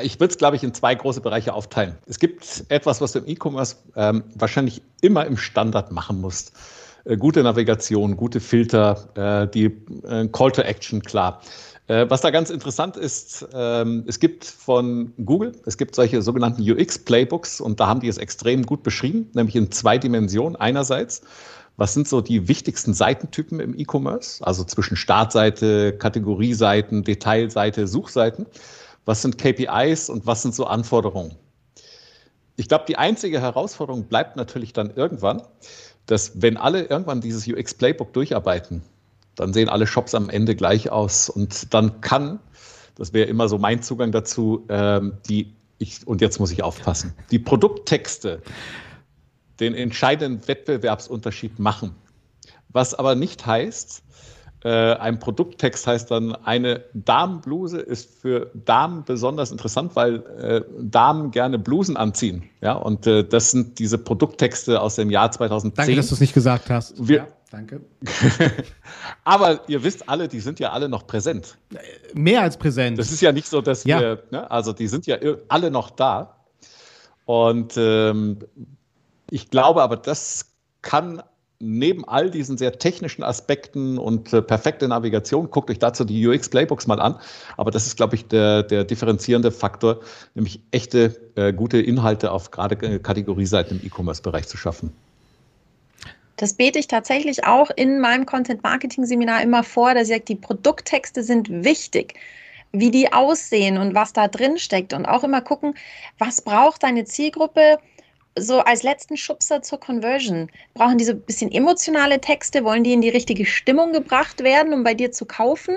ich würde es, glaube ich, in zwei große Bereiche aufteilen. Es gibt etwas, was du im E-Commerce ähm, wahrscheinlich immer im Standard machen musst. Äh, gute Navigation, gute Filter, äh, die äh, Call to Action, klar. Äh, was da ganz interessant ist, ähm, es gibt von Google, es gibt solche sogenannten UX-Playbooks und da haben die es extrem gut beschrieben, nämlich in zwei Dimensionen. Einerseits, was sind so die wichtigsten Seitentypen im E-Commerce, also zwischen Startseite, Kategorieseiten, Detailseite, Suchseiten was sind KPIs und was sind so Anforderungen. Ich glaube, die einzige Herausforderung bleibt natürlich dann irgendwann, dass wenn alle irgendwann dieses UX-Playbook durcharbeiten, dann sehen alle Shops am Ende gleich aus und dann kann, das wäre immer so mein Zugang dazu, ähm, die, ich, und jetzt muss ich aufpassen, die Produkttexte den entscheidenden Wettbewerbsunterschied machen. Was aber nicht heißt, äh, ein Produkttext heißt dann, eine Damenbluse ist für Damen besonders interessant, weil äh, Damen gerne Blusen anziehen. Ja, und äh, das sind diese Produkttexte aus dem Jahr 2010. Danke, dass du es nicht gesagt hast. Wir, ja, danke. Aber ihr wisst alle, die sind ja alle noch präsent. Mehr als präsent. Das ist ja nicht so, dass ja. wir, ne, also die sind ja alle noch da. Und ähm, ich glaube aber, das kann neben all diesen sehr technischen Aspekten und äh, perfekte Navigation, guckt euch dazu die UX-Playbooks mal an. Aber das ist, glaube ich, der, der differenzierende Faktor, nämlich echte, äh, gute Inhalte auf gerade äh, Kategorieseiten im E-Commerce-Bereich zu schaffen. Das bete ich tatsächlich auch in meinem Content-Marketing-Seminar immer vor, dass ich sage, die Produkttexte sind wichtig wie die aussehen und was da drin steckt und auch immer gucken, was braucht deine Zielgruppe so als letzten Schubser zur Conversion. Brauchen die so ein bisschen emotionale Texte? Wollen die in die richtige Stimmung gebracht werden, um bei dir zu kaufen?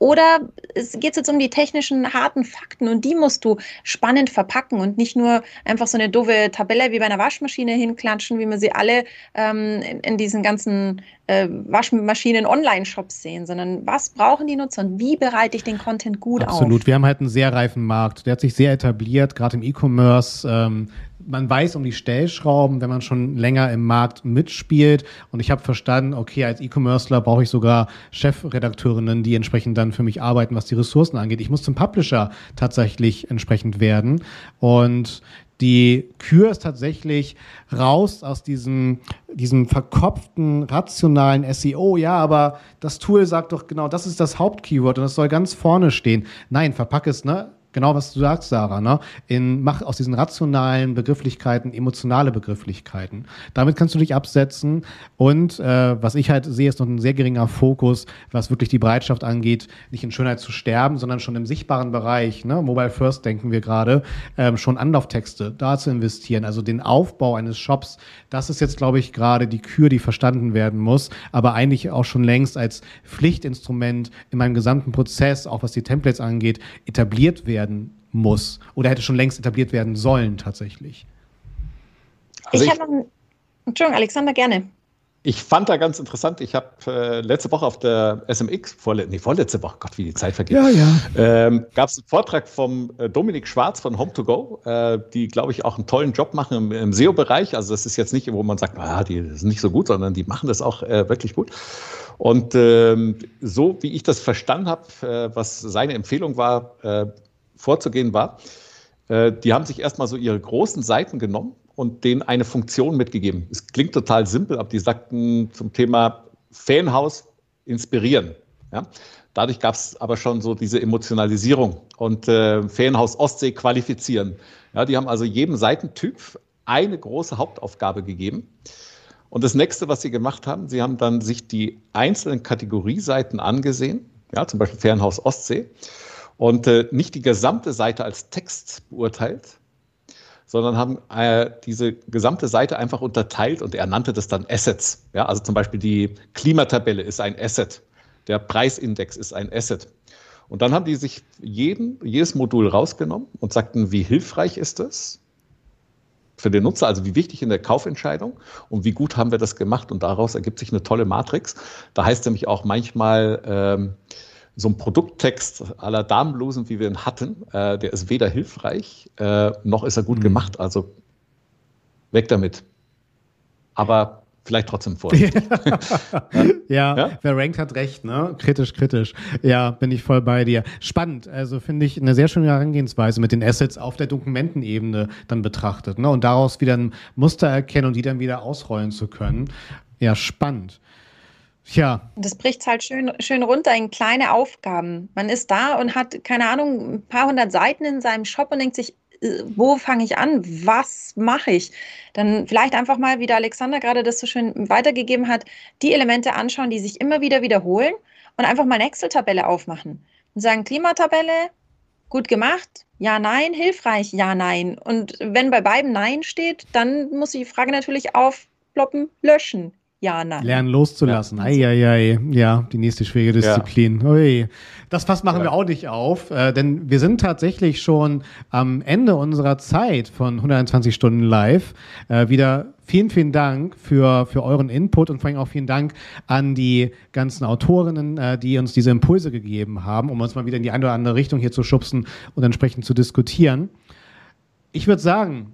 Oder geht es jetzt um die technischen harten Fakten und die musst du spannend verpacken und nicht nur einfach so eine doofe Tabelle wie bei einer Waschmaschine hinklatschen, wie wir sie alle ähm, in, in, diesen ganzen äh, Waschmaschinen-Online-Shops sehen, sondern was brauchen die Nutzer und wie bereite ich den Content gut Absolut. auf? Absolut. Wir haben halt einen sehr reifen Markt. Der hat sich sehr etabliert, gerade im E-Commerce. Ähm, man weiß um die Stellschrauben, wenn man schon länger im Markt mitspielt. Und ich habe verstanden, okay, als E-Commercer brauche ich sogar Chefredakteurinnen, die entsprechend dann für mich arbeiten, was die Ressourcen angeht. Ich muss zum Publisher tatsächlich entsprechend werden. Und die Kür ist tatsächlich raus aus diesem, diesem verkopften, rationalen SEO. Ja, aber das Tool sagt doch genau, das ist das Hauptkeyword und das soll ganz vorne stehen. Nein, verpack es, ne? Genau was du sagst, Sarah, ne? In, mach aus diesen rationalen Begrifflichkeiten emotionale Begrifflichkeiten. Damit kannst du dich absetzen. Und äh, was ich halt sehe, ist noch ein sehr geringer Fokus, was wirklich die Bereitschaft angeht, nicht in Schönheit zu sterben, sondern schon im sichtbaren Bereich, ne? Mobile First denken wir gerade, ähm, schon Anlauftexte da zu investieren. Also den Aufbau eines Shops, das ist jetzt, glaube ich, gerade die Kür, die verstanden werden muss, aber eigentlich auch schon längst als Pflichtinstrument in meinem gesamten Prozess, auch was die Templates angeht, etabliert werden werden muss oder hätte schon längst etabliert werden sollen tatsächlich. Also ich, ich habe Entschuldigung, Alexander, gerne. Ich fand da ganz interessant, ich habe äh, letzte Woche auf der SMX, vorle nee, vorletzte Woche, Gott, wie die Zeit vergeht, ja, ja. ähm, gab es einen Vortrag vom äh, Dominik Schwarz von Home2Go, äh, die, glaube ich, auch einen tollen Job machen im, im SEO-Bereich. Also das ist jetzt nicht, wo man sagt, ah, die sind nicht so gut, sondern die machen das auch äh, wirklich gut. Und ähm, so wie ich das verstanden habe, äh, was seine Empfehlung war, äh, vorzugehen war, äh, die haben sich erstmal so ihre großen Seiten genommen und denen eine Funktion mitgegeben. Es klingt total simpel, aber die sagten zum Thema Fanhaus inspirieren. Ja? Dadurch gab es aber schon so diese Emotionalisierung und äh, Ferienhaus Ostsee qualifizieren. Ja, die haben also jedem Seitentyp eine große Hauptaufgabe gegeben. Und das nächste, was sie gemacht haben, sie haben dann sich die einzelnen Kategorieseiten angesehen, ja, zum Beispiel Ferienhaus Ostsee, und äh, nicht die gesamte Seite als Text beurteilt, sondern haben äh, diese gesamte Seite einfach unterteilt und er nannte das dann Assets. Ja, also zum Beispiel die Klimatabelle ist ein Asset, der Preisindex ist ein Asset. Und dann haben die sich jeden, jedes Modul rausgenommen und sagten, wie hilfreich ist das für den Nutzer, also wie wichtig in der Kaufentscheidung und wie gut haben wir das gemacht. Und daraus ergibt sich eine tolle Matrix. Da heißt nämlich auch manchmal, ähm, so ein Produkttext aller Damenblusen, wie wir ihn hatten, äh, der ist weder hilfreich, äh, noch ist er gut mhm. gemacht. Also weg damit. Aber vielleicht trotzdem vor. ja, ja, wer rankt, hat recht, ne? Kritisch, kritisch. Ja, bin ich voll bei dir. Spannend. Also finde ich eine sehr schöne Herangehensweise mit den Assets auf der Dokumentenebene dann betrachtet, ne? Und daraus wieder ein Muster erkennen und die dann wieder ausrollen zu können. Ja, spannend. Tja. Das bricht halt schön, schön runter in kleine Aufgaben. Man ist da und hat, keine Ahnung, ein paar hundert Seiten in seinem Shop und denkt sich, äh, wo fange ich an? Was mache ich? Dann vielleicht einfach mal, wie der Alexander gerade das so schön weitergegeben hat, die Elemente anschauen, die sich immer wieder wiederholen und einfach mal eine Excel-Tabelle aufmachen und sagen, Klimatabelle, gut gemacht, ja, nein, hilfreich, ja, nein. Und wenn bei beiden Nein steht, dann muss die Frage natürlich aufploppen, löschen. Ja, nein. Lernen loszulassen. Ja. Eieiei. Ja, die nächste schwierige Disziplin. Ja. Ui. Das Fass machen ja. wir auch nicht auf, äh, denn wir sind tatsächlich schon am Ende unserer Zeit von 120 Stunden live. Äh, wieder vielen, vielen Dank für, für euren Input und vor allem auch vielen Dank an die ganzen Autorinnen, äh, die uns diese Impulse gegeben haben, um uns mal wieder in die eine oder andere Richtung hier zu schubsen und entsprechend zu diskutieren. Ich würde sagen,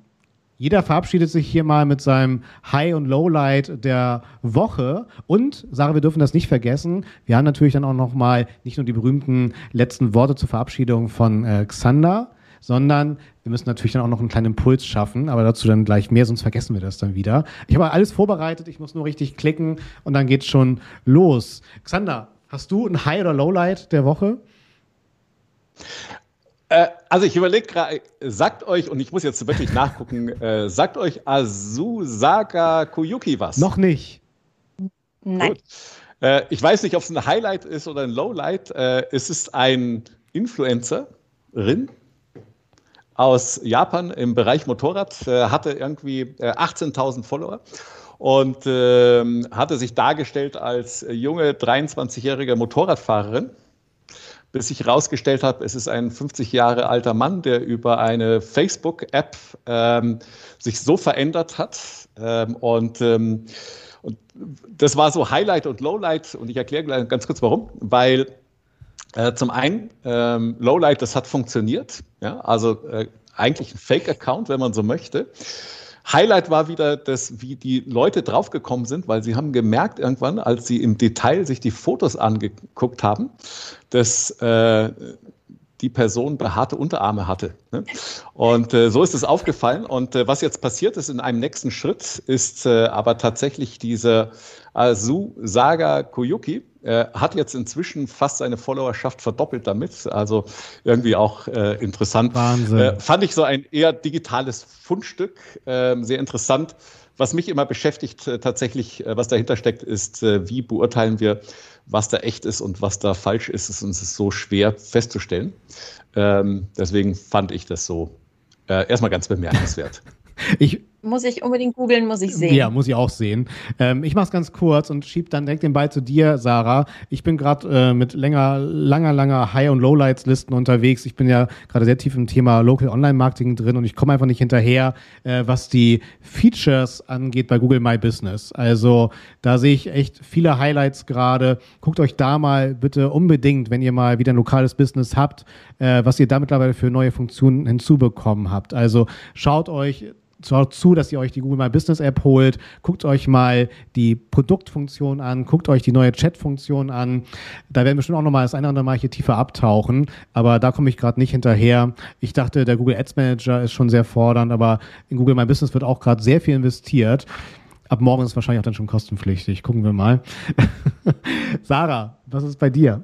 jeder verabschiedet sich hier mal mit seinem High- und Lowlight der Woche. Und, Sarah, wir dürfen das nicht vergessen, wir haben natürlich dann auch noch mal nicht nur die berühmten letzten Worte zur Verabschiedung von äh, Xander, sondern wir müssen natürlich dann auch noch einen kleinen Impuls schaffen, aber dazu dann gleich mehr, sonst vergessen wir das dann wieder. Ich habe alles vorbereitet, ich muss nur richtig klicken und dann geht's schon los. Xander, hast du ein High- oder Lowlight der Woche? Äh, also ich überlege gerade, sagt euch, und ich muss jetzt wirklich nachgucken, äh, sagt euch Azusaka Kuyuki was? Noch nicht. Nein. Gut. Äh, ich weiß nicht, ob es ein Highlight ist oder ein Lowlight. Äh, es ist ein Influencerin aus Japan im Bereich Motorrad, äh, hatte irgendwie äh, 18.000 Follower und äh, hatte sich dargestellt als junge 23-jährige Motorradfahrerin, bis sich herausgestellt hat, es ist ein 50 Jahre alter Mann, der über eine Facebook-App ähm, sich so verändert hat. Ähm, und ähm, und das war so Highlight und Lowlight. Und ich erkläre ganz kurz warum, weil äh, zum einen, ähm, Lowlight, das hat funktioniert, ja, also äh, eigentlich ein Fake-Account, wenn man so möchte. Highlight war wieder, dass wie die Leute draufgekommen sind, weil sie haben gemerkt irgendwann, als sie im Detail sich die Fotos angeguckt haben, dass äh, die Person behaarte Unterarme hatte. Ne? Und äh, so ist es aufgefallen. Und äh, was jetzt passiert ist in einem nächsten Schritt, ist äh, aber tatsächlich diese Azu Saga Koyuki, äh, hat jetzt inzwischen fast seine Followerschaft verdoppelt damit. Also irgendwie auch äh, interessant. Wahnsinn. Äh, fand ich so ein eher digitales Fundstück, äh, sehr interessant. Was mich immer beschäftigt, tatsächlich, was dahinter steckt, ist, wie beurteilen wir, was da echt ist und was da falsch ist. Ist uns so schwer festzustellen. Ähm, deswegen fand ich das so erstmal ganz bemerkenswert. Ich muss ich unbedingt googeln, muss ich sehen. Ja, muss ich auch sehen. Ähm, ich mache es ganz kurz und schiebe dann direkt den Ball zu dir, Sarah. Ich bin gerade äh, mit länger, langer, langer High- und Lowlights-Listen unterwegs. Ich bin ja gerade sehr tief im Thema Local Online-Marketing drin und ich komme einfach nicht hinterher, äh, was die Features angeht bei Google My Business. Also da sehe ich echt viele Highlights gerade. Guckt euch da mal bitte unbedingt, wenn ihr mal wieder ein lokales Business habt, äh, was ihr da mittlerweile für neue Funktionen hinzubekommen habt. Also schaut euch schaut zu, dass ihr euch die Google My Business App holt, guckt euch mal die Produktfunktion an, guckt euch die neue Chat-Funktion an. Da werden wir bestimmt auch nochmal das eine oder andere Mal hier tiefer abtauchen, aber da komme ich gerade nicht hinterher. Ich dachte, der Google Ads Manager ist schon sehr fordernd, aber in Google My Business wird auch gerade sehr viel investiert. Ab morgen ist es wahrscheinlich auch dann schon kostenpflichtig. Gucken wir mal. Sarah, was ist bei dir?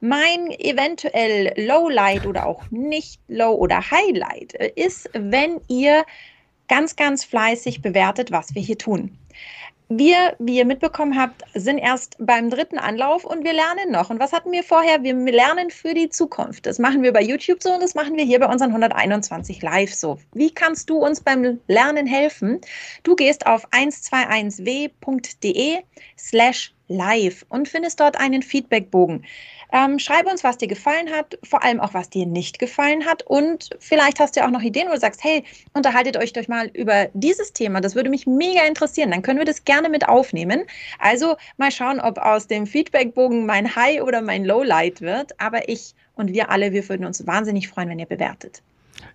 Mein eventuell Lowlight oder auch nicht Low oder Highlight ist, wenn ihr ganz, ganz fleißig bewertet, was wir hier tun. Wir, wie ihr mitbekommen habt, sind erst beim dritten Anlauf und wir lernen noch. Und was hatten wir vorher? Wir lernen für die Zukunft. Das machen wir bei YouTube so und das machen wir hier bei unseren 121 Live so. Wie kannst du uns beim Lernen helfen? Du gehst auf 121w.de slash live und findest dort einen Feedbackbogen. Ähm, schreibe uns, was dir gefallen hat, vor allem auch, was dir nicht gefallen hat. Und vielleicht hast du ja auch noch Ideen, wo du sagst, hey, unterhaltet euch doch mal über dieses Thema. Das würde mich mega interessieren. Dann können wir das gerne mit aufnehmen. Also mal schauen, ob aus dem Feedbackbogen mein High oder mein Lowlight wird. Aber ich und wir alle, wir würden uns wahnsinnig freuen, wenn ihr bewertet.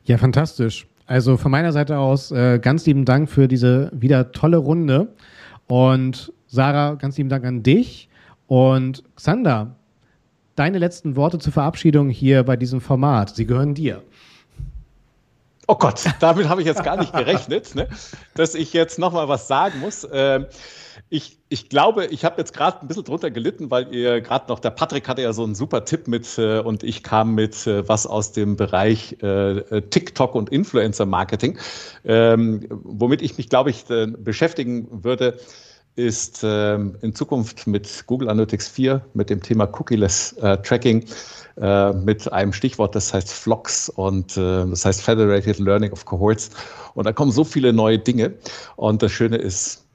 Ja, fantastisch. Also von meiner Seite aus äh, ganz lieben Dank für diese wieder tolle Runde. Und Sarah, ganz lieben Dank an dich. Und Xander, deine letzten Worte zur Verabschiedung hier bei diesem Format. Sie gehören dir. Oh Gott, damit habe ich jetzt gar nicht gerechnet, ne? dass ich jetzt noch mal was sagen muss. Ähm, ich, ich glaube, ich habe jetzt gerade ein bisschen drunter gelitten, weil ihr gerade noch, der Patrick hatte ja so einen super Tipp mit äh, und ich kam mit äh, was aus dem Bereich äh, TikTok und Influencer-Marketing, ähm, womit ich mich, glaube ich, beschäftigen würde ist ähm, in Zukunft mit Google Analytics 4, mit dem Thema Cookieless äh, Tracking, äh, mit einem Stichwort, das heißt Flocks und äh, das heißt Federated Learning of Cohorts. Und da kommen so viele neue Dinge. Und das Schöne ist,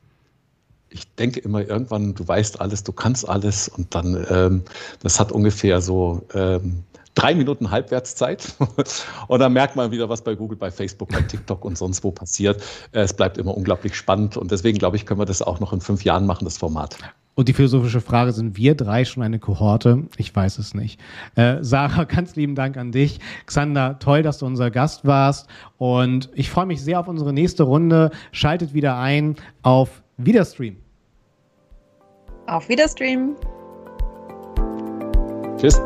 ich denke immer irgendwann, du weißt alles, du kannst alles und dann, ähm, das hat ungefähr so ähm, drei Minuten Halbwertszeit. und dann merkt man wieder, was bei Google, bei Facebook, bei TikTok und sonst wo passiert. Es bleibt immer unglaublich spannend und deswegen glaube ich, können wir das auch noch in fünf Jahren machen, das Format. Und die philosophische Frage, sind wir drei schon eine Kohorte? Ich weiß es nicht. Äh, Sarah, ganz lieben Dank an dich. Xander, toll, dass du unser Gast warst. Und ich freue mich sehr auf unsere nächste Runde. Schaltet wieder ein auf Wiederstream. Auf Wiederstream. Tschüss.